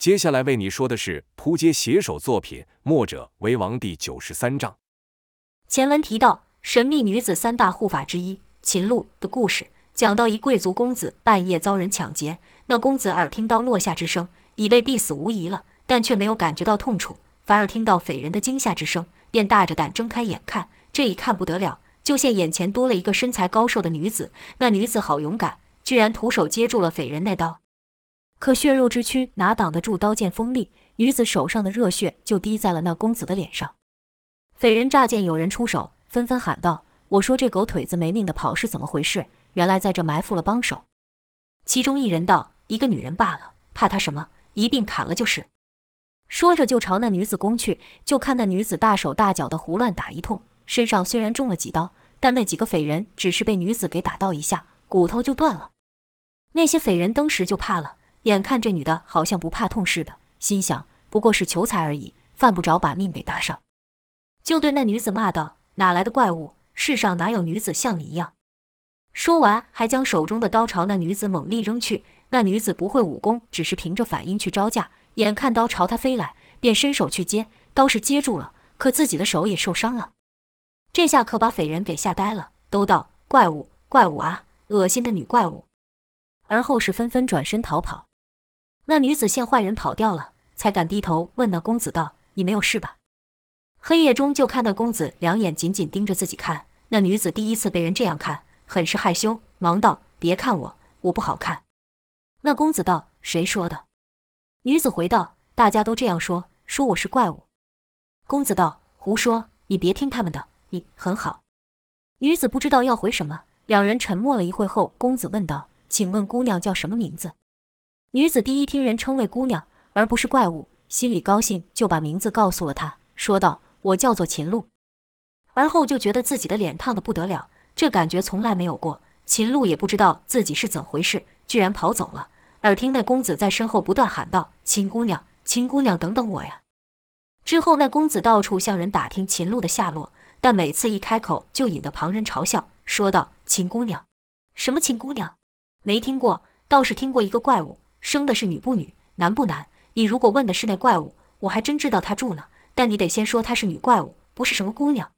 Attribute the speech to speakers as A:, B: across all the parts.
A: 接下来为你说的是扑街写手作品《墨者为王》第九十三章。
B: 前文提到神秘女子三大护法之一秦露的故事，讲到一贵族公子半夜遭人抢劫，那公子耳听到落下之声，以为必死无疑了，但却没有感觉到痛楚，反而听到匪人的惊吓之声，便大着胆睁开眼看。这一看不得了，就见眼前多了一个身材高瘦的女子，那女子好勇敢，居然徒手接住了匪人那刀。可血肉之躯哪挡得住刀剑锋利？女子手上的热血就滴在了那公子的脸上。匪人乍见有人出手，纷纷喊道：“我说这狗腿子没命的跑是怎么回事？原来在这埋伏了帮手。”其中一人道：“一个女人罢了，怕她什么？一并砍了就是。”说着就朝那女子攻去。就看那女子大手大脚的胡乱打一通，身上虽然中了几刀，但那几个匪人只是被女子给打到一下，骨头就断了。那些匪人登时就怕了。眼看这女的好像不怕痛似的，心想不过是求财而已，犯不着把命给搭上，就对那女子骂道：“哪来的怪物？世上哪有女子像你一样？”说完，还将手中的刀朝那女子猛力扔去。那女子不会武功，只是凭着反应去招架。眼看刀朝她飞来，便伸手去接，刀是接住了，可自己的手也受伤了。这下可把匪人给吓呆了，都道：“怪物，怪物啊！恶心的女怪物！”而后是纷纷转身逃跑。那女子见坏人跑掉了，才敢低头问那公子道：“你没有事吧？”黑夜中就看那公子两眼紧紧盯着自己看。那女子第一次被人这样看，很是害羞，忙道：“别看我，我不好看。”那公子道：“谁说的？”女子回道：“大家都这样说，说我是怪物。”公子道：“胡说，你别听他们的，你很好。”女子不知道要回什么，两人沉默了一会后，公子问道：“请问姑娘叫什么名字？”女子第一听人称为姑娘，而不是怪物，心里高兴，就把名字告诉了他，说道：“我叫做秦露。”而后就觉得自己的脸烫得不得了，这感觉从来没有过。秦露也不知道自己是怎回事，居然跑走了。耳听那公子在身后不断喊道：“秦姑娘，秦姑娘，等等我呀！”之后那公子到处向人打听秦露的下落，但每次一开口就引得旁人嘲笑，说道：“秦姑娘，什么秦姑娘？没听过，倒是听过一个怪物。”生的是女不女，男不男？你如果问的是那怪物，我还真知道她住呢。但你得先说她是女怪物，不是什么姑娘。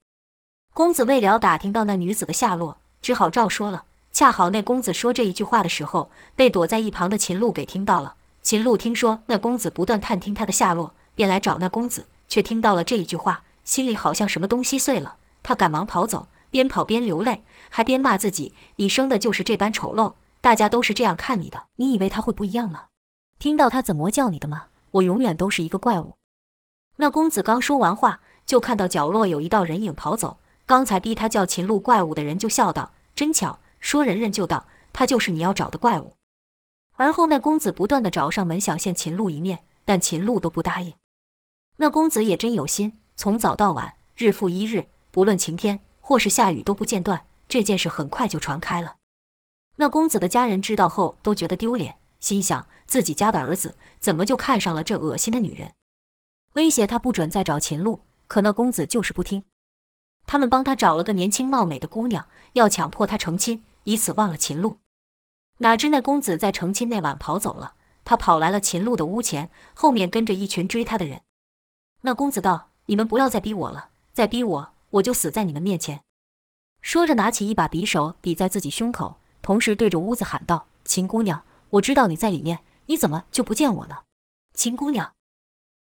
B: 公子未了打听到那女子的下落，只好照说了。恰好那公子说这一句话的时候，被躲在一旁的秦鹿给听到了。秦鹿听说那公子不断探听他的下落，便来找那公子，却听到了这一句话，心里好像什么东西碎了。他赶忙跑走，边跑边流泪，还边骂自己：“你生的就是这般丑陋。”大家都是这样看你的，你以为他会不一样吗？听到他怎么叫你的吗？我永远都是一个怪物。那公子刚说完话，就看到角落有一道人影跑走。刚才逼他叫秦鹿怪物的人就笑道：“真巧，说人人就到，他就是你要找的怪物。”而后那公子不断地找上门想见秦鹿一面，但秦鹿都不答应。那公子也真有心，从早到晚，日复一日，不论晴天或是下雨都不间断。这件事很快就传开了。那公子的家人知道后都觉得丢脸，心想自己家的儿子怎么就看上了这恶心的女人，威胁他不准再找秦露。可那公子就是不听，他们帮他找了个年轻貌美的姑娘，要强迫他成亲，以此忘了秦露。哪知那公子在成亲那晚跑走了，他跑来了秦鹿的屋前，后面跟着一群追他的人。那公子道：“你们不要再逼我了，再逼我，我就死在你们面前。”说着拿起一把匕首抵在自己胸口。同时对着屋子喊道：“秦姑娘，我知道你在里面，你怎么就不见我了？”秦姑娘，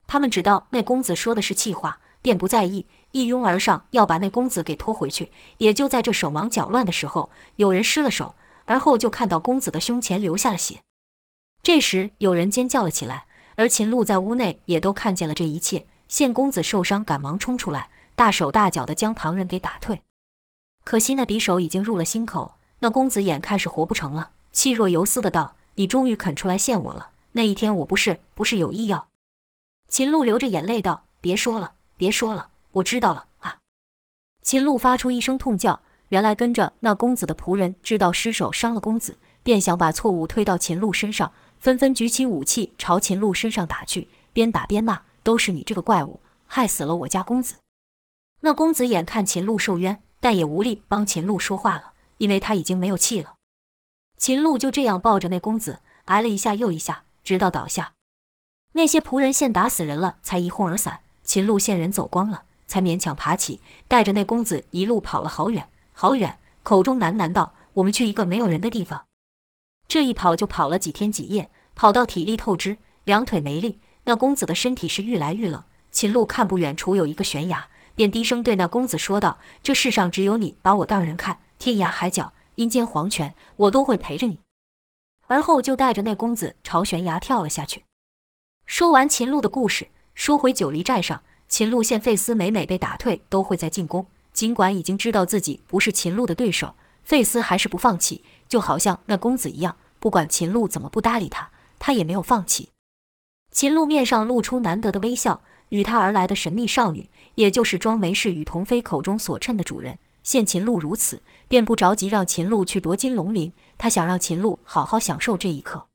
B: 他们知道那公子说的是气话，便不在意，一拥而上要把那公子给拖回去。也就在这手忙脚乱的时候，有人失了手，而后就看到公子的胸前流下了血。这时有人尖叫了起来，而秦鹿在屋内也都看见了这一切，见公子受伤，赶忙冲出来，大手大脚的将旁人给打退。可惜那匕首已经入了心口。那公子眼看是活不成了，气若游丝的道：“你终于肯出来见我了。那一天我不是不是有意要……”秦鹿流着眼泪道：“别说了，别说了，我知道了啊！”秦鹿发出一声痛叫。原来跟着那公子的仆人知道失手伤了公子，便想把错误推到秦鹿身上，纷纷举起武器朝秦鹿身上打去，边打边骂：“都是你这个怪物，害死了我家公子！”那公子眼看秦鹿受冤，但也无力帮秦鹿说话了。因为他已经没有气了，秦鹿就这样抱着那公子，挨了一下又一下，直到倒下。那些仆人见打死人了，才一哄而散。秦鹿见人走光了，才勉强爬起，带着那公子一路跑了好远好远，口中喃喃道：“我们去一个没有人的地方。”这一跑就跑了几天几夜，跑到体力透支，两腿没力。那公子的身体是愈来愈冷。秦鹿看不远处有一个悬崖，便低声对那公子说道：“这世上只有你把我当人看，天涯海角、阴间黄泉，我都会陪着你。”而后就带着那公子朝悬崖跳了下去。说完秦鹿的故事。说回九黎寨上，秦鹿见费斯每每被打退，都会再进攻。尽管已经知道自己不是秦鹿的对手，费斯还是不放弃，就好像那公子一样，不管秦鹿怎么不搭理他，他也没有放弃。秦鹿面上露出难得的微笑，与他而来的神秘少女，也就是庄梅氏与童妃口中所称的主人，现秦鹿如此，便不着急让秦鹿去夺金龙鳞，他想让秦鹿好好享受这一刻。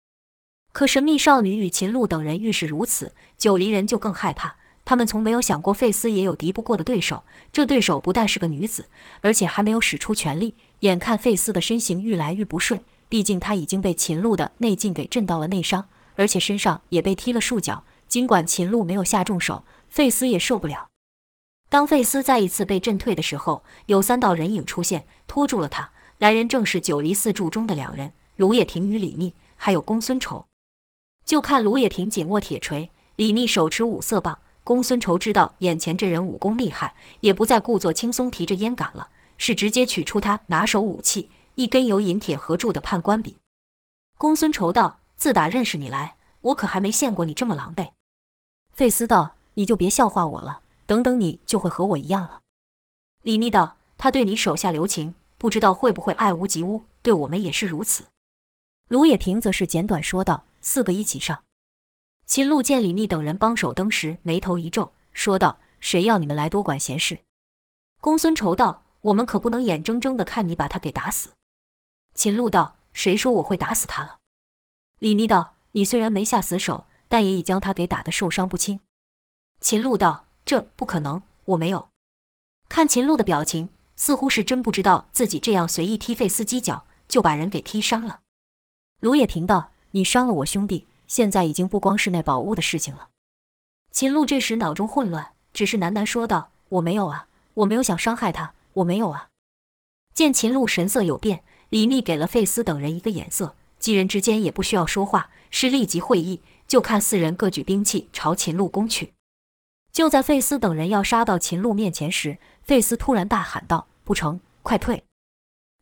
B: 可神秘少女与秦鹿等人愈是如此，九黎人就更害怕。他们从没有想过费斯也有敌不过的对手。这对手不但是个女子，而且还没有使出全力。眼看费斯的身形愈来愈不顺，毕竟他已经被秦鹿的内劲给震到了内伤，而且身上也被踢了数脚。尽管秦鹿没有下重手，费斯也受不了。当费斯再一次被震退的时候，有三道人影出现，拖住了他。来人正是九黎四柱中的两人：卢叶亭与李密，还有公孙仇。就看卢叶亭紧握铁锤，李密手持五色棒。公孙仇知道眼前这人武功厉害，也不再故作轻松提着烟杆了，是直接取出他拿手武器——一根由银铁合铸的判官笔。公孙仇道：“自打认识你来，我可还没见过你这么狼狈。”费斯道：“你就别笑话我了，等等你就会和我一样了。”李密道：“他对你手下留情，不知道会不会爱屋及乌，对我们也是如此。”卢也平则是简短说道。四个一起上。秦鹿见李密等人帮手登时，眉头一皱，说道：“谁要你们来多管闲事？”公孙仇道：“我们可不能眼睁睁的看你把他给打死。”秦鹿道：“谁说我会打死他了？”李密道：“你虽然没下死手，但也已将他给打得受伤不轻。”秦鹿道：“这不可能，我没有。”看秦鹿的表情，似乎是真不知道自己这样随意踢费斯几脚，就把人给踢伤了。卢也平道。你伤了我兄弟，现在已经不光是那宝物的事情了。秦鹿这时脑中混乱，只是喃喃说道：“我没有啊，我没有想伤害他，我没有啊。”见秦鹿神色有变，李密给了费斯等人一个眼色，几人之间也不需要说话，是立即会意。就看四人各举兵器朝秦鹿攻去。就在费斯等人要杀到秦鹿面前时，费斯突然大喊道：“不成，快退！”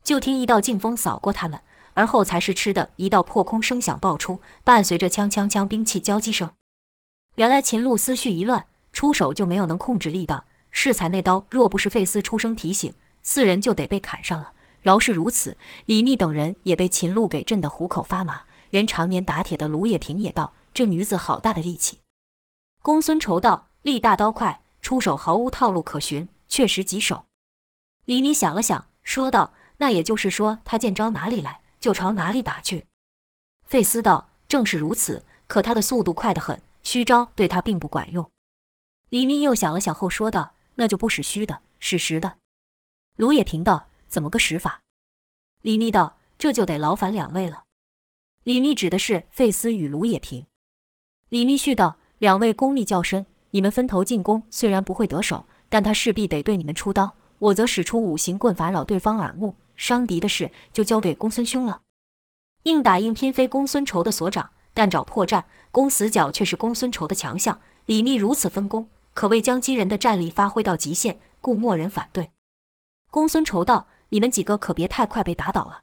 B: 就听一道劲风扫过他们。而后才是吃的一道破空声响爆出，伴随着锵锵锵兵器交击声。原来秦鹿思绪一乱，出手就没有能控制力道。适才那刀若不是费斯出声提醒，四人就得被砍上了。饶是如此，李密等人也被秦鹿给震得虎口发麻。连常年打铁的卢也平也道：“这女子好大的力气。”公孙仇道：“力大刀快，出手毫无套路可循，确实棘手。”李密想了想，说道：“那也就是说，他见招哪里来？”就朝哪里打去。费斯道：“正是如此，可他的速度快得很，虚招对他并不管用。”李密又想了想后说道：“那就不使虚的，使实的。”卢也平道：“怎么个使法？”李密道：“这就得劳烦两位了。”李密指的是费斯与卢也平。李密续道：“两位功力较深，你们分头进攻，虽然不会得手，但他势必得对你们出刀。我则使出五行棍法扰对方耳目。”伤敌的事就交给公孙兄了。硬打硬拼非公孙仇的所长，但找破绽、攻死角却是公孙仇的强项。李密如此分工，可谓将击人的战力发挥到极限，故莫人反对。公孙仇道：“你们几个可别太快被打倒了。”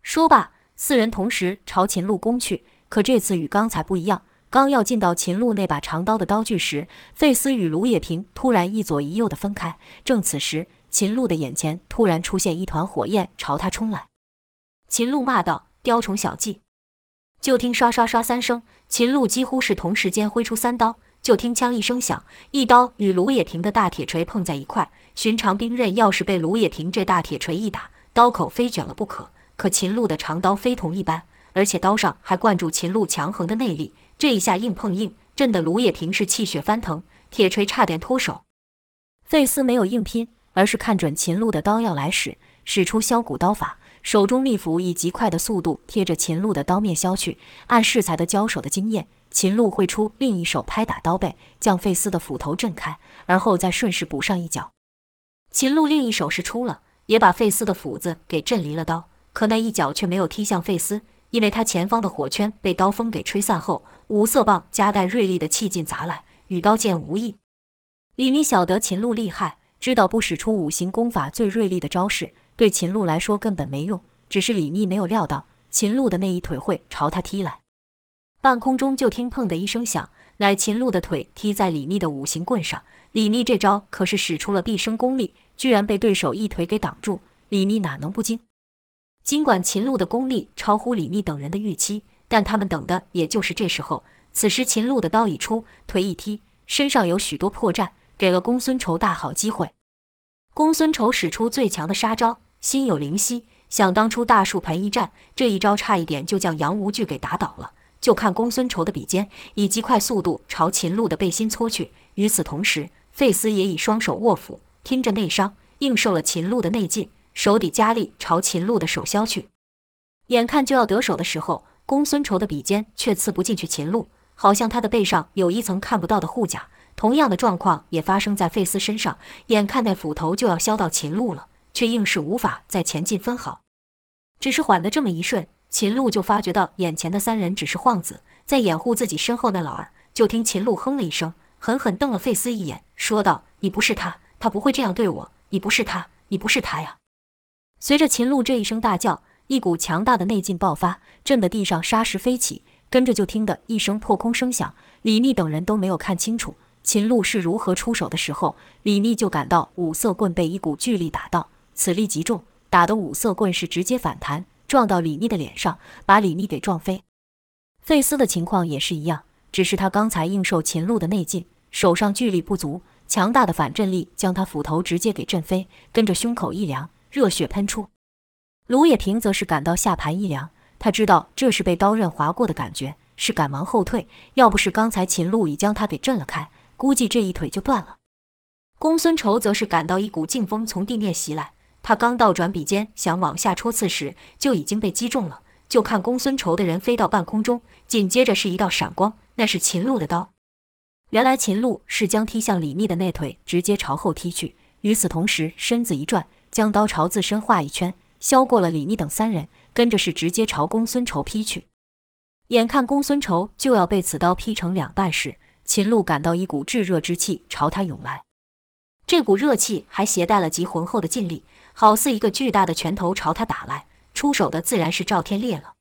B: 说罢，四人同时朝秦鹿攻去。可这次与刚才不一样，刚要进到秦鹿那把长刀的刀具时，费斯与卢也廷突然一左一右的分开。正此时，秦鹿的眼前突然出现一团火焰，朝他冲来。秦鹿骂道：“雕虫小技！”就听刷刷刷三声，秦鹿几乎是同时间挥出三刀。就听枪一声响，一刀与卢也廷的大铁锤碰在一块。寻常兵刃要是被卢也廷这大铁锤一打，刀口非卷了不可。可秦鹿的长刀非同一般，而且刀上还灌注秦鹿强横的内力。这一下硬碰硬，震得卢也平是气血翻腾，铁锤差点脱手。费斯没有硬拼。而是看准秦鹿的刀要来使，使出削骨刀法，手中利斧以极快的速度贴着秦鹿的刀面削去。按适才的交手的经验，秦鹿会出另一手拍打刀背，将费斯的斧头震开，而后再顺势补上一脚。秦鹿另一手是出了，也把费斯的斧子给震离了刀，可那一脚却没有踢向费斯，因为他前方的火圈被刀锋给吹散后，五色棒夹带锐利的气劲砸来，与刀剑无异。李密晓得秦鹿厉害，知道不使出五行功法最锐利的招式，对秦鹿来说根本没用。只是李密没有料到秦鹿的那一腿会朝他踢来。半空中就听“砰”的一声响，乃秦鹿的腿踢在李密的五行棍上。李密这招可是使出了毕生功力，居然被对手一腿给挡住，李密哪能不惊？尽管秦鹿的功力超乎李密等人的预期，但他们等的也就是这时候。此时秦鹿的刀已出，腿一踢，身上有许多破绽，给了公孙仇大好机会。公孙仇使出最强的杀招，心有灵犀，想当初大树盆一战，这一招差一点就将杨无惧给打倒了。就看公孙仇的笔尖以极快速度朝秦鹿的背心戳去，与此同时，费斯也以双手握斧，听着内伤，应受了秦鹿的内劲，手底加力朝秦鹿的手削去。眼看就要得手的时候，公孙仇的笔尖却刺不进去秦鹿，好像他的背上有一层看不到的护甲。同样的状况也发生在费斯身上，眼看那斧头就要削到秦鹿了，却硬是无法再前进分毫。只是缓的这么一瞬。秦鹿就发觉到眼前的三人只是晃子，在掩护自己身后那老二。就听秦鹿哼了一声，狠狠瞪了费斯一眼，说道：“你不是他，他不会这样对我。你不是他，你不是他呀！”随着秦鹿这一声大叫，一股强大的内劲爆发，震得地上沙石飞起，跟着就听得一声破空声响。李密等人都没有看清楚秦鹿是如何出手的时候，李密就感到五色棍被一股巨力打到，此力极重，打得五色棍是直接反弹。撞到李密的脸上，把李密给撞飞。费斯的情况也是一样，只是他刚才应受秦鹿的内劲，手上巨力不足，强大的反震力将他斧头直接给震飞，跟着胸口一凉，热血喷出。卢也平则是感到下盘一凉，他知道这是被刀刃划过的感觉，是赶忙后退。要不是刚才秦鹿已将他给震了开，估计这一腿就断了。公孙仇则是感到一股劲风从地面袭来。他刚倒转笔尖想往下戳刺时，就已经被击中了。就看公孙仇的人飞到半空中，紧接着是一道闪光，那是秦鹿的刀。原来秦鹿是将踢向李密的那腿直接朝后踢去，与此同时身子一转，将刀朝自身画一圈，削过了李密等三人，跟着是直接朝公孙仇劈去。眼看公孙仇就要被此刀劈成两半时，秦鹿感到一股炙热之气朝他涌来，这股热气还携带了极浑厚的劲力。好似一个巨大的拳头朝他打来，出手的自然是赵天烈了。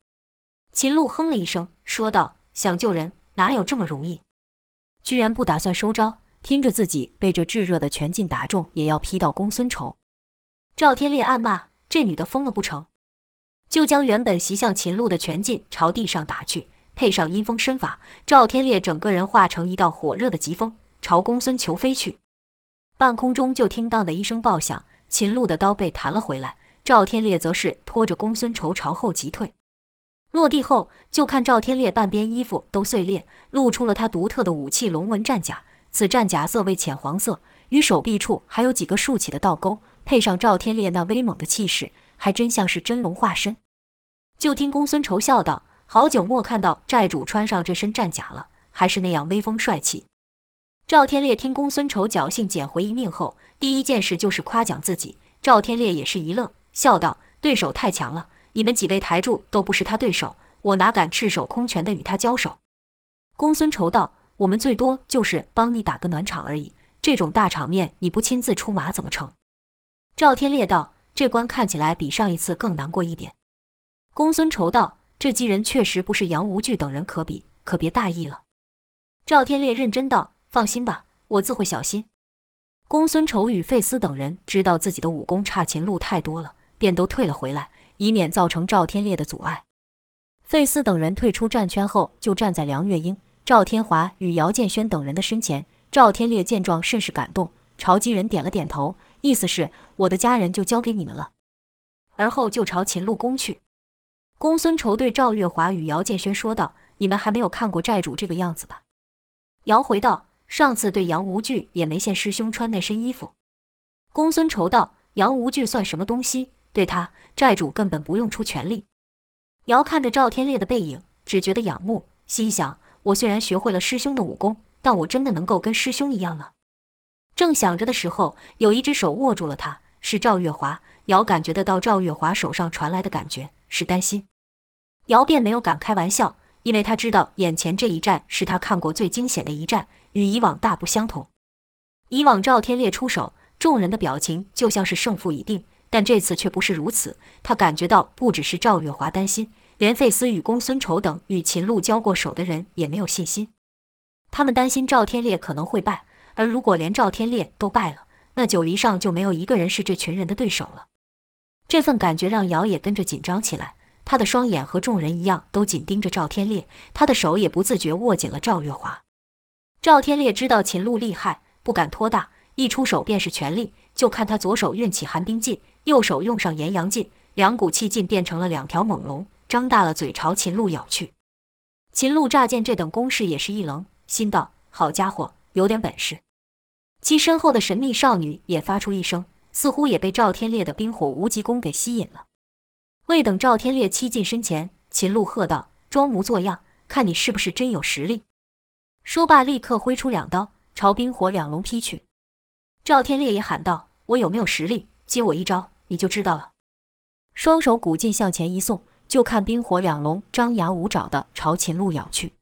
B: 秦鹿哼了一声，说道：“想救人哪有这么容易？居然不打算收招，听着自己被这炙热的拳劲打中，也要劈到公孙仇。”赵天烈暗骂：“这女的疯了不成？”就将原本袭向秦鹿的拳劲朝地上打去，配上阴风身法，赵天烈整个人化成一道火热的疾风，朝公孙仇飞去。半空中就听到的一声爆响。秦鹿的刀被弹了回来，赵天烈则是拖着公孙仇朝后急退。落地后，就看赵天烈半边衣服都碎裂，露出了他独特的武器龙纹战甲。此战甲色为浅黄色，与手臂处还有几个竖起的倒钩，配上赵天烈那威猛的气势，还真像是真龙化身。就听公孙仇笑道：“好久没看到寨主穿上这身战甲了，还是那样威风帅气。”赵天烈听公孙仇侥幸捡回一命后，第一件事就是夸奖自己。赵天烈也是一乐，笑道：“对手太强了，你们几位台柱都不是他对手，我哪敢赤手空拳的与他交手？”公孙仇道：“我们最多就是帮你打个暖场而已，这种大场面你不亲自出马怎么成？”赵天烈道：“这关看起来比上一次更难过一点。”公孙仇道：“这几人确实不是杨无惧等人可比，可别大意了。”赵天烈认真道。放心吧，我自会小心。公孙仇与费斯等人知道自己的武功差秦鹿太多了，便都退了回来，以免造成赵天烈的阻碍。费斯等人退出战圈后，就站在梁月英、赵天华与姚建轩等人的身前。赵天烈见状，甚是感动，朝几人点了点头，意思是我的家人就交给你们了。而后就朝秦鹿攻去。公孙仇对赵月华与姚建轩说道：“你们还没有看过寨主这个样子吧？”姚回道。上次对杨无惧也没见师兄穿那身衣服。公孙仇道：“杨无惧算什么东西？对他，寨主根本不用出全力。”姚看着赵天烈的背影，只觉得仰慕，心想：我虽然学会了师兄的武功，但我真的能够跟师兄一样吗？正想着的时候，有一只手握住了他，是赵月华。姚感觉得到赵月华手上传来的感觉是担心，姚便没有敢开玩笑，因为他知道眼前这一战是他看过最惊险的一战，与以往大不相同。以往赵天烈出手，众人的表情就像是胜负已定，但这次却不是如此。他感觉到不只是赵月华担心，连费斯与公孙仇等与秦璐交过手的人也没有信心。他们担心赵天烈可能会败，而如果连赵天烈都败了，那九黎上就没有一个人是这群人的对手了。这份感觉让瑶也跟着紧张起来，他的双眼和众人一样都紧盯着赵天烈，他的手也不自觉握紧了赵月华。赵天烈知道秦璐厉害，不敢托大，一出手便是全力。就看他左手运起寒冰劲，右手用上炎阳劲，两股气劲变成了两条猛龙，张大了嘴朝秦璐咬去。秦璐乍见这等攻势也是一愣，心道：好家伙，有点本事。其身后的神秘少女也发出一声。似乎也被赵天烈的冰火无极功给吸引了。未等赵天烈欺近身前，秦璐喝道：“装模作样，看你是不是真有实力。”说罢，立刻挥出两刀，朝冰火两龙劈去。赵天烈也喊道：“我有没有实力？接我一招，你就知道了。”双手鼓劲向前一送，就看冰火两龙张牙舞爪的朝秦璐咬去。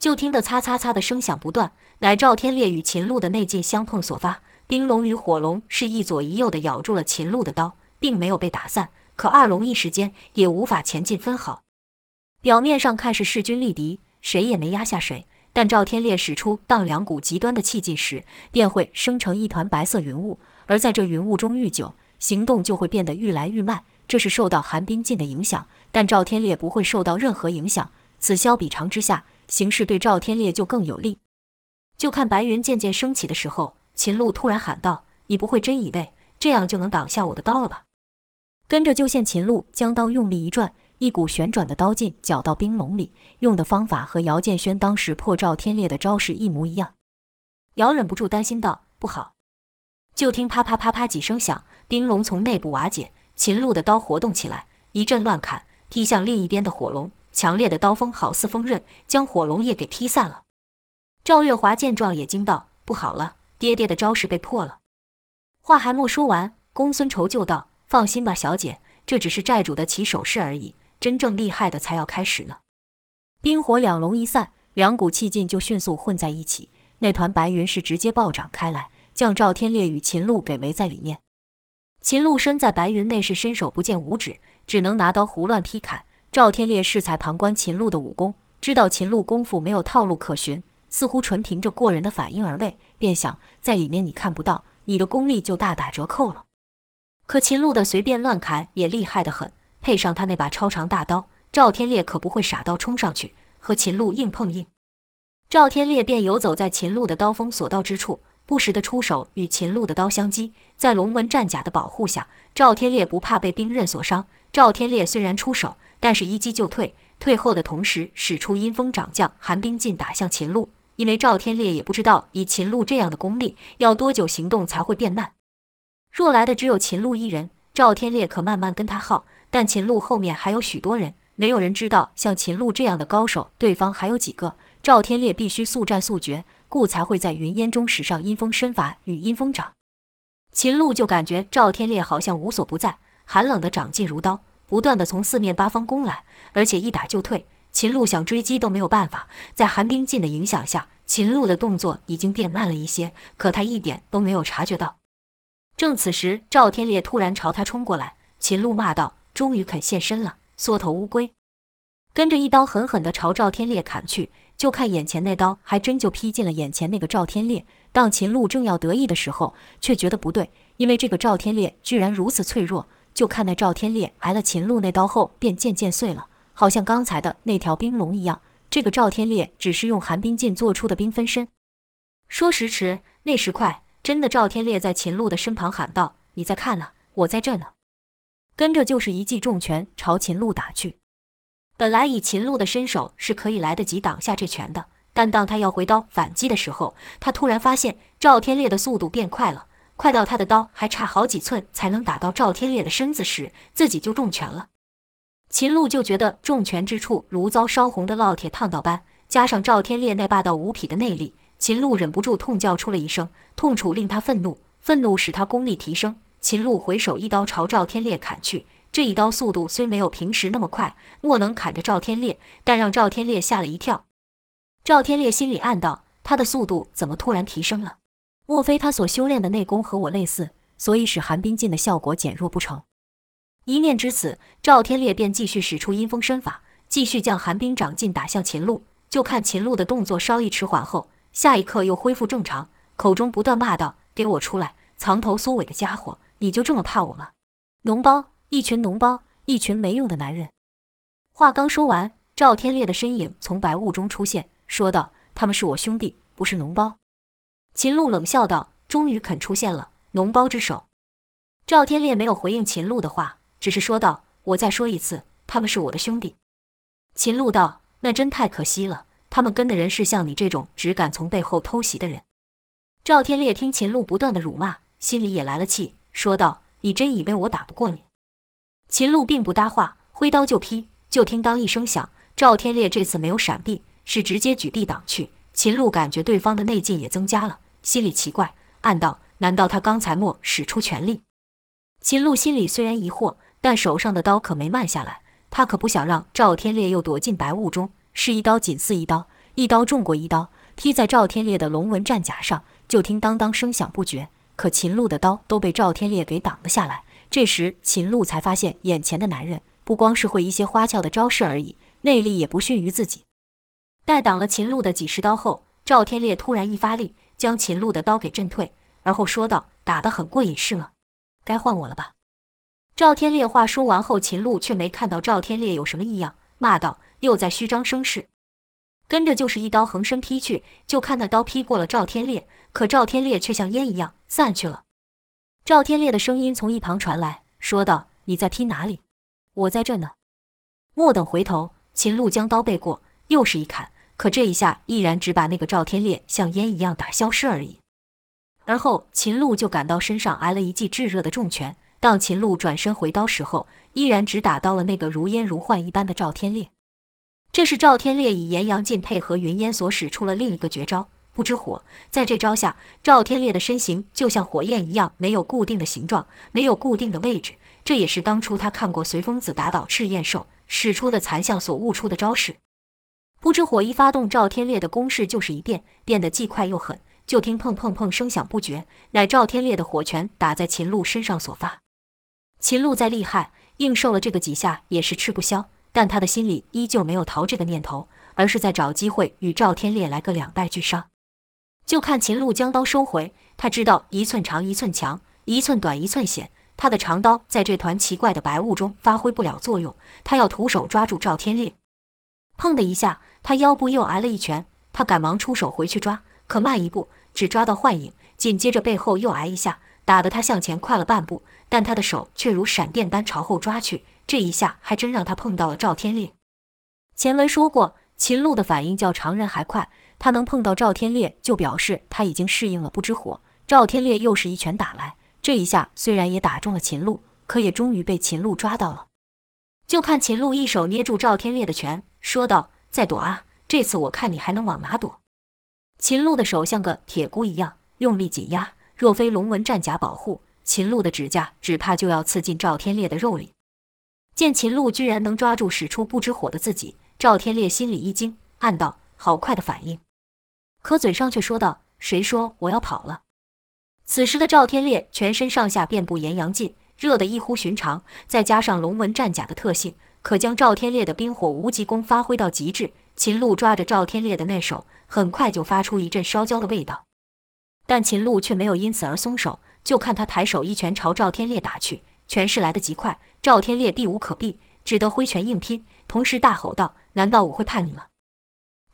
B: 就听得“擦擦擦”的声响不断，乃赵天烈与秦璐的内劲相碰所发。冰龙与火龙是一左一右的咬住了秦璐的刀，并没有被打散。可二龙一时间也无法前进分毫。表面上看是势均力敌，谁也没压下谁。但赵天烈使出当两股极端的气劲时，便会生成一团白色云雾。而在这云雾中愈久，行动就会变得愈来愈慢。这是受到寒冰劲的影响，但赵天烈不会受到任何影响。此消彼长之下，形势对赵天烈就更有利。就看白云渐渐升起的时候。秦璐突然喊道：“你不会真以为这样就能挡下我的刀了吧？”跟着就见秦璐将刀用力一转，一股旋转的刀劲搅到冰龙里，用的方法和姚建轩当时破赵天烈的招式一模一样。姚忍不住担心道：“不好！”就听啪啪啪啪几声响，冰龙从内部瓦解，秦璐的刀活动起来，一阵乱砍，劈向另一边的火龙。强烈的刀锋好似锋刃，将火龙也给劈散了。赵月华见状也惊道：“不好了！”爹爹的招式被破了，话还没说完，公孙仇就道：“放心吧，小姐，这只是债主的起手式而已，真正厉害的才要开始呢。”冰火两龙一散，两股气劲就迅速混在一起，那团白云是直接暴涨开来，将赵天烈与秦璐给围在里面。秦璐身在白云内是伸手不见五指，只能拿刀胡乱劈砍。赵天烈适才旁观秦璐的武功，知道秦璐功夫没有套路可循。似乎纯凭着过人的反应而为，便想在里面你看不到，你的功力就大打折扣了。可秦璐的随便乱砍也厉害得很，配上他那把超长大刀，赵天烈可不会傻到冲上去和秦璐硬碰硬。赵天烈便游走在秦璐的刀锋所到之处，不时地出手与秦璐的刀相击。在龙纹战甲的保护下，赵天烈不怕被兵刃所伤。赵天烈虽然出手，但是一击就退，退后的同时使出阴风掌将寒冰劲打向秦璐。因为赵天烈也不知道以秦璐这样的功力，要多久行动才会变慢。若来的只有秦璐一人，赵天烈可慢慢跟他耗。但秦璐后面还有许多人，没有人知道像秦璐这样的高手，对方还有几个。赵天烈必须速战速决，故才会在云烟中使上阴风身法与阴风掌。秦璐就感觉赵天烈好像无所不在，寒冷的掌劲如刀，不断地从四面八方攻来，而且一打就退。秦璐想追击都没有办法，在寒冰劲的影响下，秦璐的动作已经变慢了一些，可他一点都没有察觉到。正此时，赵天烈突然朝他冲过来，秦璐骂道：“终于肯现身了，缩头乌龟！”跟着一刀狠狠地朝赵天烈砍去，就看眼前那刀还真就劈进了眼前那个赵天烈。当秦璐正要得意的时候，却觉得不对，因为这个赵天烈居然如此脆弱。就看那赵天烈挨了秦璐那刀后，便渐渐碎了。好像刚才的那条冰龙一样，这个赵天烈只是用寒冰劲做出的冰分身。说时迟，那时快，真的赵天烈在秦璐的身旁喊道：“你在看呢，我在这呢。”跟着就是一记重拳朝秦璐打去。本来以秦璐的身手是可以来得及挡下这拳的，但当他要回刀反击的时候，他突然发现赵天烈的速度变快了，快到他的刀还差好几寸才能打到赵天烈的身子时，自己就中拳了。秦璐就觉得重拳之处如遭烧红的烙铁烫到般，加上赵天烈那霸道无匹的内力，秦璐忍不住痛叫出了一声。痛楚令他愤怒，愤怒使他功力提升。秦璐回手一刀朝赵天烈砍去，这一刀速度虽没有平时那么快，莫能砍着赵天烈，但让赵天烈吓了一跳。赵天烈心里暗道：他的速度怎么突然提升了？莫非他所修炼的内功和我类似，所以使寒冰劲的效果减弱不成？一念至此，赵天烈便继续使出阴风身法，继续将寒冰掌劲打向秦璐。就看秦璐的动作稍一迟缓后，下一刻又恢复正常，口中不断骂道：“给我出来，藏头缩尾的家伙！你就这么怕我吗？脓包，一群脓包，一群没用的男人！”话刚说完，赵天烈的身影从白雾中出现，说道：“他们是我兄弟，不是脓包。”秦璐冷笑道：“终于肯出现了，脓包之首。”赵天烈没有回应秦璐的话。只是说道：“我再说一次，他们是我的兄弟。”秦璐道：“那真太可惜了，他们跟的人是像你这种只敢从背后偷袭的人。”赵天烈听秦璐不断的辱骂，心里也来了气，说道：“你真以为我打不过你？”秦璐并不搭话，挥刀就劈。就听当一声响，赵天烈这次没有闪避，是直接举臂挡去。秦璐感觉对方的内劲也增加了，心里奇怪，暗道：“难道他刚才没使出全力？”秦璐心里虽然疑惑。但手上的刀可没慢下来，他可不想让赵天烈又躲进白雾中，是一刀紧似一刀，一刀中过一刀，劈在赵天烈的龙纹战甲上，就听当当声响不绝。可秦璐的刀都被赵天烈给挡了下来。这时秦璐才发现，眼前的男人不光是会一些花俏的招式而已，内力也不逊于自己。待挡了秦璐的几十刀后，赵天烈突然一发力，将秦璐的刀给震退，而后说道：“打得很过瘾是吗？该换我了吧？”赵天烈话说完后，秦璐却没看到赵天烈有什么异样，骂道：“又在虚张声势！”跟着就是一刀横身劈去，就看那刀劈过了赵天烈，可赵天烈却像烟一样散去了。赵天烈的声音从一旁传来，说道：“你在劈哪里？我在这呢。”莫等回头，秦璐将刀背过，又是一砍，可这一下依然只把那个赵天烈像烟一样打消失而已。而后秦璐就感到身上挨了一记炙热的重拳。当秦璐转身回刀时候，依然只打到了那个如烟如幻一般的赵天烈。这是赵天烈以炎阳劲配合云烟所使出了另一个绝招——不知火。在这招下，赵天烈的身形就像火焰一样，没有固定的形状，没有固定的位置。这也是当初他看过随风子打倒赤焰兽使出的残像所悟出的招式。不知火一发动，赵天烈的攻势就是一变，变得既快又狠。就听砰砰砰声响不绝，乃赵天烈的火拳打在秦璐身上所发。秦璐再厉害，硬受了这个几下也是吃不消，但他的心里依旧没有逃这个念头，而是在找机会与赵天烈来个两败俱伤。就看秦璐将刀收回，他知道一寸长一寸强，一寸短一寸险，他的长刀在这团奇怪的白雾中发挥不了作用，他要徒手抓住赵天烈。砰的一下，他腰部又挨了一拳，他赶忙出手回去抓，可慢一步，只抓到幻影，紧接着背后又挨一下。打得他向前快了半步，但他的手却如闪电般朝后抓去。这一下还真让他碰到了赵天烈。前文说过，秦璐的反应较常人还快，他能碰到赵天烈，就表示他已经适应了不知火。赵天烈又是一拳打来，这一下虽然也打中了秦璐，可也终于被秦璐抓到了。就看秦璐一手捏住赵天烈的拳，说道：“再躲啊，这次我看你还能往哪躲？”秦璐的手像个铁箍一样，用力紧压。若非龙纹战甲保护，秦璐的指甲只怕就要刺进赵天烈的肉里。见秦璐居然能抓住使出不知火的自己，赵天烈心里一惊，暗道：好快的反应。可嘴上却说道：“谁说我要跑了？”此时的赵天烈全身上下遍布炎阳劲，热得异乎寻常，再加上龙纹战甲的特性，可将赵天烈的冰火无极功发挥到极致。秦璐抓着赵天烈的那手，很快就发出一阵烧焦的味道。但秦璐却没有因此而松手，就看他抬手一拳朝赵天烈打去，拳势来得极快，赵天烈避无可避，只得挥拳硬拼，同时大吼道：“难道我会怕你吗？”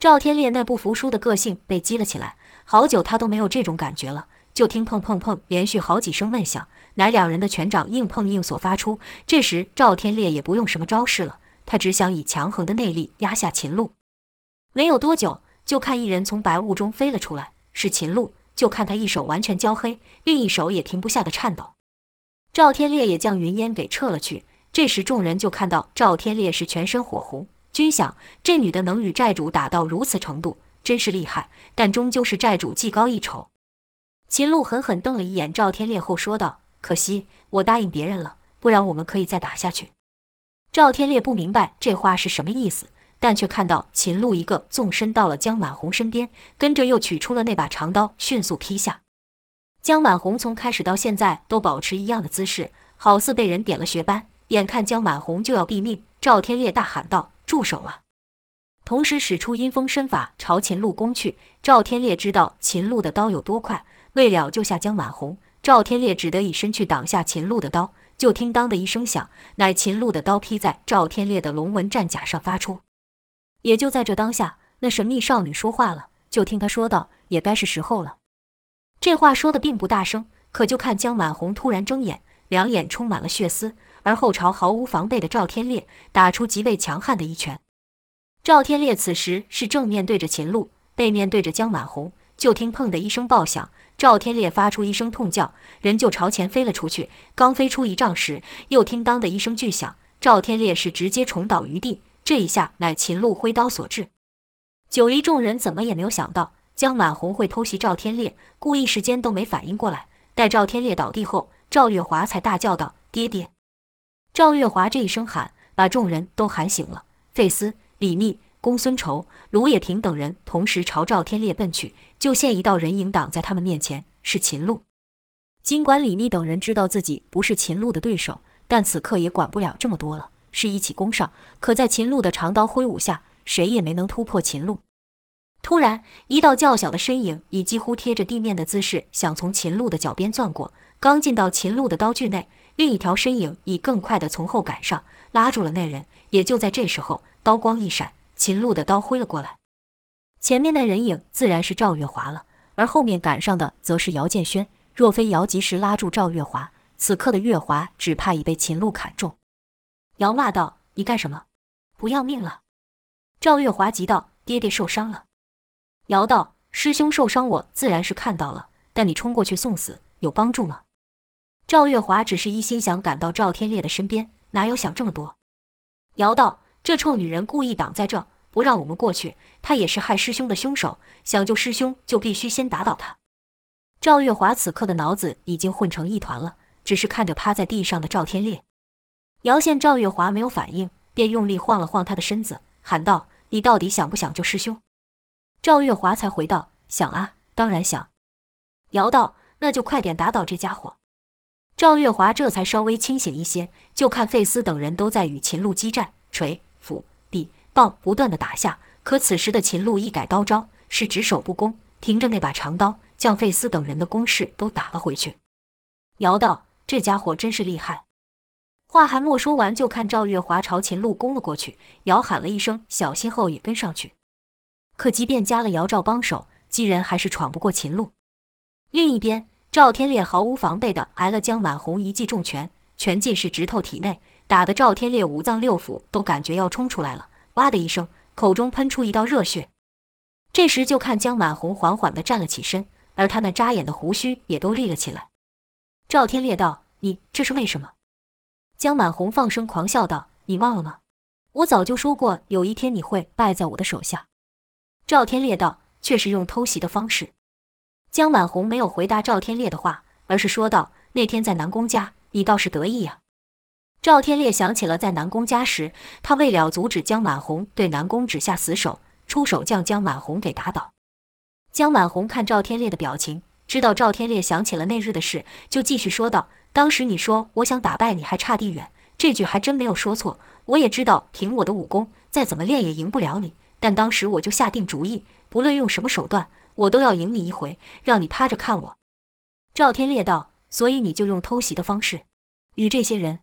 B: 赵天烈那不服输的个性被激了起来，好久他都没有这种感觉了。就听砰砰砰连续好几声闷响，乃两人的拳掌硬碰硬所发出。这时赵天烈也不用什么招式了，他只想以强横的内力压下秦璐。没有多久，就看一人从白雾中飞了出来，是秦璐。就看他一手完全焦黑，另一手也停不下的颤抖。赵天烈也将云烟给撤了去。这时众人就看到赵天烈是全身火红，均想，这女的能与债主打到如此程度，真是厉害。但终究是债主技高一筹。秦璐狠狠瞪了一眼赵天烈后说道：“可惜我答应别人了，不然我们可以再打下去。”赵天烈不明白这话是什么意思，但却看到秦璐一个纵身到了江满红身边，跟着又取出了那把长刀，迅速劈下。江满红从开始到现在都保持一样的姿势，好似被人点了穴般。眼看江满红就要毙命，赵天烈大喊道。住手啊！同时使出阴风身法朝秦璐攻去。赵天烈知道秦璐的刀有多快，为了救下江满红，赵天烈只得以身去挡下秦璐的刀。就听当的一声响，乃秦璐的刀劈在赵天烈的龙纹战甲上发出。也就在这当下，那神秘少女说话了。就听她说道：“也该是时候了。”这话说的并不大声，可就看江满红突然睁眼，两眼充满了血丝。而后朝毫无防备的赵天烈打出极为强悍的一拳。赵天烈此时是正面对着秦璐，背面对着江满红。就听“砰”的一声爆响，赵天烈发出一声痛叫，人就朝前飞了出去。刚飞出一丈时，又听“当”的一声巨响，赵天烈是直接重倒于地。这一下乃秦璐挥刀所致。九黎众人怎么也没有想到江满红会偷袭赵天烈，故一时间都没反应过来。待赵天烈倒地后，赵月华才大叫道：“爹爹！”赵月华这一声喊，把众人都喊醒了。费斯、李密、公孙仇、卢也平等人同时朝赵天烈奔去，就见一道人影挡在他们面前，是秦璐。尽管李密等人知道自己不是秦璐的对手，但此刻也管不了这么多了，是一起攻上。可在秦璐的长刀挥舞下，谁也没能突破秦璐。突然，一道较小的身影以几乎贴着地面的姿势，想从秦璐的脚边钻过，刚进到秦璐的刀具内。另一条身影以更快的从后赶上，拉住了那人。也就在这时候，刀光一闪，秦璐的刀挥了过来。前面的人影自然是赵月华了，而后面赶上的则是姚建轩。若非姚及时拉住赵月华，此刻的月华只怕已被秦璐砍中。姚骂道：“你干什么？不要命了？”赵月华急道：“爹爹受伤了。”姚道：“师兄受伤，我自然是看到了，但你冲过去送死，有帮助吗？”赵月华只是一心想赶到赵天烈的身边，哪有想这么多？姚道：“这臭女人故意挡在这，不让我们过去。她也是害师兄的凶手，想救师兄就必须先打倒她。”赵月华此刻的脑子已经混成一团了，只是看着趴在地上的赵天烈。姚见赵月华没有反应，便用力晃了晃他的身子，喊道：“你到底想不想救师兄？”赵月华才回道：“想啊，当然想。”姚道：“那就快点打倒这家伙。”赵月华这才稍微清醒一些，就看费斯等人都在与秦璐激战，锤、棒不断的打下。可此时的秦璐一改刀招，是只守不攻，凭着那把长刀，将费斯等人的攻势都打了回去。姚道：“这家伙真是厉害。”话还没说完，就看赵月华朝秦璐攻了过去。姚喊了一声：“小心！”后也跟上去。可即便加了姚赵帮手，几人还是闯不过秦璐。另一边。赵天烈毫无防备地挨了江满红一记重拳，拳劲是直透体内，打得赵天烈五脏六腑都感觉要冲出来了。哇的一声，口中喷出一道热血。这时就看江满红缓缓地站了起身，而他那扎眼的胡须也都立了起来。赵天烈道：“你这是为什么？”江满红放声狂笑道：“你忘了吗？我早就说过，有一天你会败在我的手下。”赵天烈道：“却是用偷袭的方式。”江满红没有回答赵天烈的话，而是说道：“那天在南宫家，你倒是得意呀。”赵天烈想起了在南宫家时，他为了阻止江满红对南宫指下死手，出手将江满红给打倒。江满红看赵天烈的表情，知道赵天烈想起了那日的事，就继续说道：“当时你说我想打败你还差地远，这句还真没有说错。我也知道凭我的武功，再怎么练也赢不了你，但当时我就下定主意，不论用什么手段。”我都要赢你一回，让你趴着看我。”赵天烈道，“所以你就用偷袭的方式与这些人。”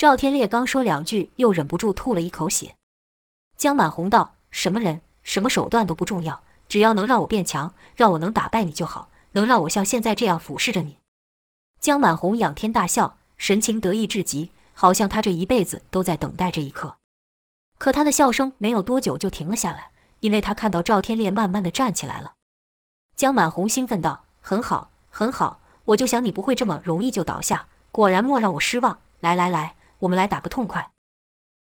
B: 赵天烈刚说两句，又忍不住吐了一口血。江满红道：“什么人，什么手段都不重要，只要能让我变强，让我能打败你就好，能让我像现在这样俯视着你。”江满红仰天大笑，神情得意至极，好像他这一辈子都在等待这一刻。可他的笑声没有多久就停了下来，因为他看到赵天烈慢慢的站起来了。江满红兴奋道：“很好，很好，我就想你不会这么容易就倒下，果然莫让我失望。来来来，我们来打个痛快。”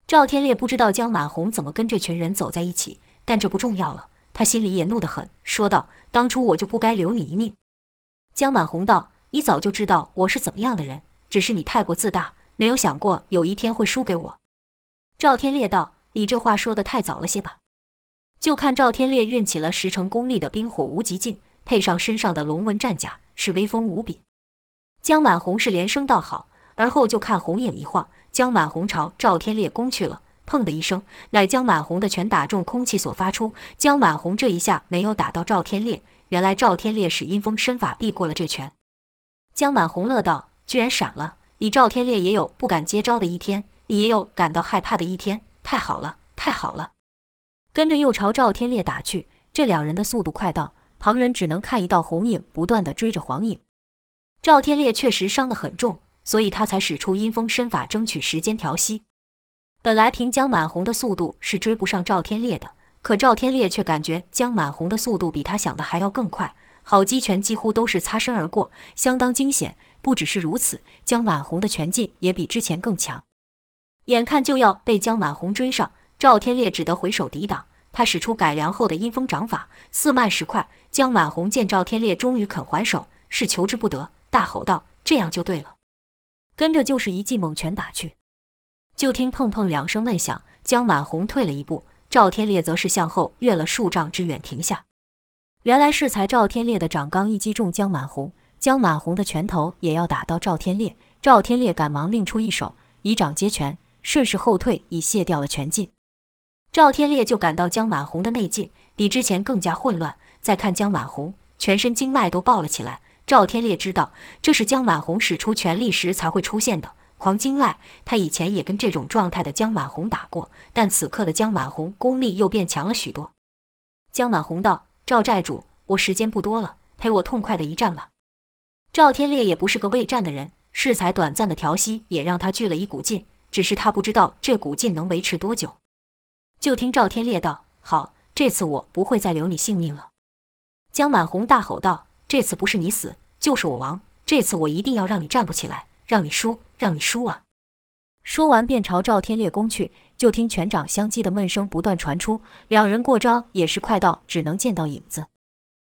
B: 赵天烈不知道江满红怎么跟这群人走在一起，但这不重要了。他心里也怒得很，说道：“当初我就不该留你一命。”江满红道：“你早就知道我是怎么样的人，只是你太过自大，没有想过有一天会输给我。”赵天烈道：“你这话说得太早了些吧？”就看赵天烈运起了十成功力的冰火无极劲，配上身上的龙纹战甲，是威风无比。江满红是连声道好，而后就看红影一晃。江满红朝赵天烈攻去了，砰的一声，乃江满红的拳打中空气所发出。江满红这一下没有打到赵天烈，原来赵天烈使阴风身法避过了这拳。江满红乐道：“居然闪了！你赵天烈也有不敢接招的一天，你也有感到害怕的一天。太好了，太好了！”跟着又朝赵天烈打去。这两人的速度快到旁人只能看一道红影不断的追着黄影。赵天烈确实伤得很重。所以他才使出阴风身法，争取时间调息。本来凭江满红的速度是追不上赵天烈的，可赵天烈却感觉江满红的速度比他想的还要更快，好几拳几乎都是擦身而过，相当惊险。不只是如此，江满红的拳劲也比之前更强。眼看就要被江满红追上，赵天烈只得回手抵挡。他使出改良后的阴风掌法，似慢时快。江满红见赵天烈终于肯还手，是求之不得，大吼道：“这样就对了。”跟着就是一记猛拳打去，就听砰砰两声闷响，江满红退了一步，赵天烈则是向后跃了数丈之远停下。原来是才赵天烈的掌刚一击中江满红，江满红的拳头也要打到赵天烈，赵天烈赶忙另出一手，以掌接拳，顺势后退，以卸掉了拳劲。赵天烈就感到江满红的内劲比之前更加混乱，再看江满红，全身经脉都爆了起来。赵天烈知道，这是江满红使出全力时才会出现的狂经脉。他以前也跟这种状态的江满红打过，但此刻的江满红功力又变强了许多。江满红道：“赵寨主，我时间不多了，陪我痛快的一战吧。”赵天烈也不是个畏战的人，适才短暂的调息也让他聚了一股劲，只是他不知道这股劲能维持多久。就听赵天烈道：“好，这次我不会再留你性命了。”江满红大吼道。这次不是你死，就是我亡。这次我一定要让你站不起来，让你输，让你输啊！说完便朝赵天烈攻去。就听拳掌相击的闷声不断传出，两人过招也是快到只能见到影子。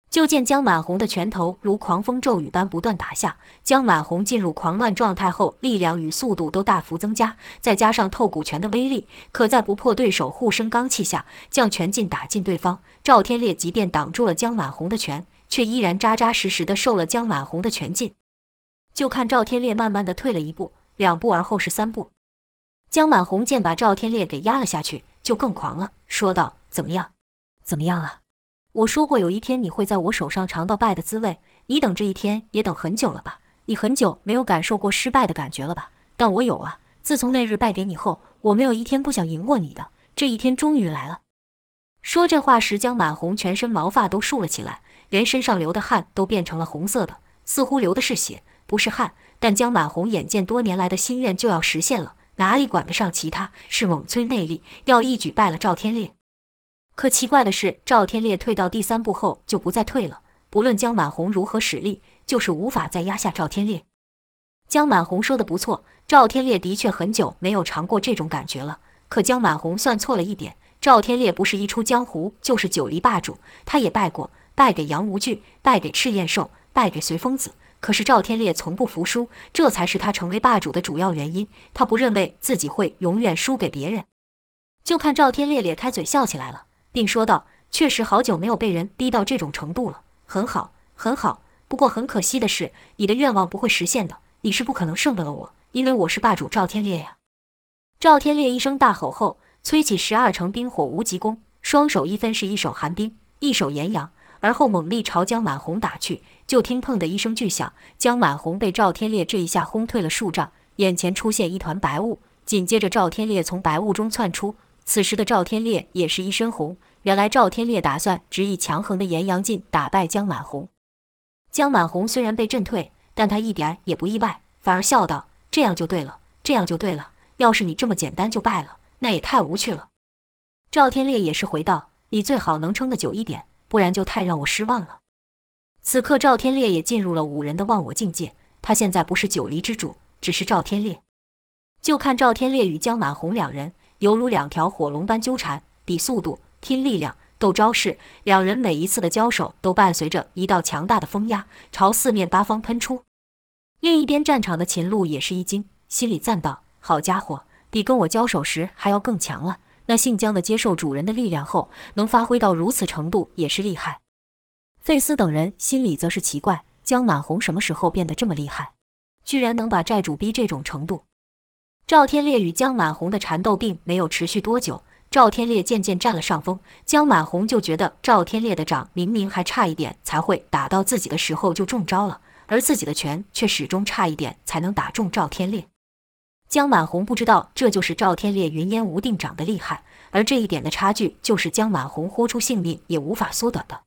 B: 就见江满红的拳头如狂风骤雨般不断打下。江满红进入狂乱状态后，力量与速度都大幅增加，再加上透骨拳的威力，可在不破对手护身罡气下，将拳劲打进对方。赵天烈即便挡住了江满红的拳。却依然扎扎实实的受了江满红的拳劲，就看赵天烈慢慢的退了一步、两步，而后是三步。江满红见把赵天烈给压了下去，就更狂了，说道：“怎么样？怎么样啊？我说过有一天你会在我手上尝到败的滋味，你等这一天也等很久了吧？你很久没有感受过失败的感觉了吧？但我有啊！自从那日败给你后，我没有一天不想赢过你的，这一天终于来了。”说这话时，江满红全身毛发都竖了起来。连身上流的汗都变成了红色的，似乎流的是血，不是汗。但江满红眼见多年来的心愿就要实现了，哪里管得上其他？是猛催内力，要一举败了赵天烈。可奇怪的是，赵天烈退到第三步后就不再退了，不论江满红如何使力，就是无法再压下赵天烈。江满红说的不错，赵天烈的确很久没有尝过这种感觉了。可江满红算错了一点，赵天烈不是一出江湖就是九黎霸主，他也败过。败给杨无惧，败给赤焰兽，败给随风子。可是赵天烈从不服输，这才是他成为霸主的主要原因。他不认为自己会永远输给别人。就看赵天烈咧开嘴笑起来了，并说道：“确实好久没有被人逼到这种程度了，很好，很好。不过很可惜的是，你的愿望不会实现的。你是不可能胜得了我，因为我是霸主赵天烈呀！”赵天烈一声大吼后，催起十二成冰火无极功，双手一分是一手寒冰，一手炎阳。而后猛力朝江满红打去，就听“砰”的一声巨响，江满红被赵天烈这一下轰退了数丈，眼前出现一团白雾，紧接着赵天烈从白雾中窜出。此时的赵天烈也是一身红，原来赵天烈打算只以强横的炎阳劲打败江满红。江满红虽然被震退，但他一点也不意外，反而笑道：“这样就对了，这样就对了。要是你这么简单就败了，那也太无趣了。”赵天烈也是回道：“你最好能撑得久一点。”不然就太让我失望了。此刻赵天烈也进入了五人的忘我境界，他现在不是九黎之主，只是赵天烈。就看赵天烈与江满红两人犹如两条火龙般纠缠，比速度，拼力量，斗招式。两人每一次的交手，都伴随着一道强大的风压，朝四面八方喷出。另一边战场的秦鹿也是一惊，心里赞道：“好家伙，比跟我交手时还要更强了。那姓姜的接受主人的力量后，能发挥到如此程度，也是厉害。”费斯等人心里则是奇怪：姜满红什么时候变得这么厉害，居然能把债主逼这种程度？赵天烈与江满红的缠斗并没有持续多久，赵天烈渐渐占了上风。江满红就觉得赵天烈的掌明明还差一点才会打到自己的时候就中招了。而自己的拳却始终差一点才能打中赵天烈。江满红不知道这就是赵天烈云烟无定掌的厉害，而这一点的差距就是江满红豁出性命也无法缩短的。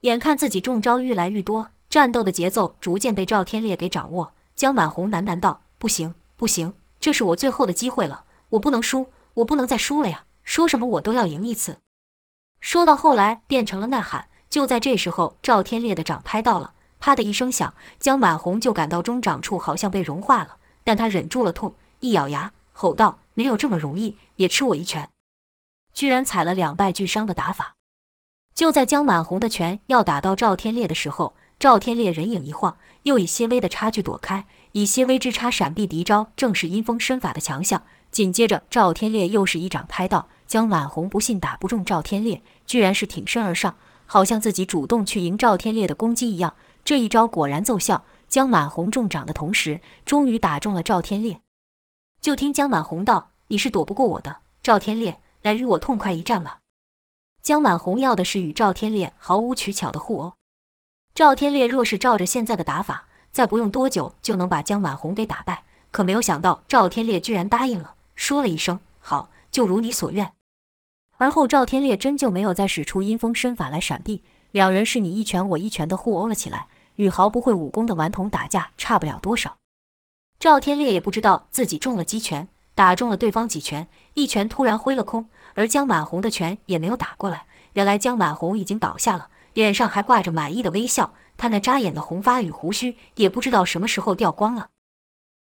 B: 眼看自己中招愈来愈多，战斗的节奏逐渐被赵天烈给掌握，江满红喃喃道：“不行，不行，这是我最后的机会了，我不能输，我不能再输了呀！说什么我都要赢一次。”说到后来变成了呐喊。就在这时候，赵天烈的掌拍到了。啪的一声响，江满红就感到中掌处好像被融化了，但他忍住了痛，一咬牙，吼道：“没有这么容易，也吃我一拳！”居然踩了两败俱伤的打法。就在江满红的拳要打到赵天烈的时候，赵天烈人影一晃，又以些微的差距躲开，以些微之差闪避敌招，正是阴风身法的强项。紧接着，赵天烈又是一掌拍到，江满红不信打不中赵天烈，居然是挺身而上，好像自己主动去迎赵天烈的攻击一样。这一招果然奏效，江满红中掌的同时，终于打中了赵天烈。就听江满红道：“你是躲不过我的，赵天烈，来与我痛快一战吧。”江满红要的是与赵天烈毫无取巧的互殴。赵天烈若是照着现在的打法，再不用多久就能把江满红给打败。可没有想到，赵天烈居然答应了，说了一声“好”，就如你所愿。而后，赵天烈真就没有再使出阴风身法来闪避，两人是你一拳我一拳的互殴了起来。与毫不会武功的顽童打架差不了多少。赵天烈也不知道自己中了几拳，打中了对方几拳，一拳突然挥了空，而江满红的拳也没有打过来。原来江满红已经倒下了，脸上还挂着满意的微笑，他那扎眼的红发与胡须也不知道什么时候掉光了。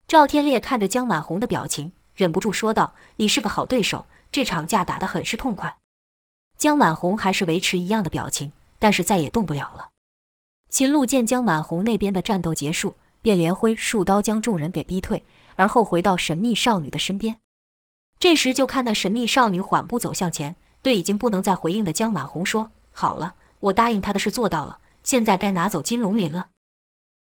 B: 赵天烈看着江满红的表情，忍不住说道：“你是个好对手，这场架打得很是痛快。”江满红还是维持一样的表情，但是再也动不了了。秦鹿见江满红那边的战斗结束，便连挥数刀将众人给逼退，而后回到神秘少女的身边。这时就看那神秘少女缓步走向前，对已经不能再回应的江满红说：“好了，我答应他的事做到了，现在该拿走金龙鳞了。”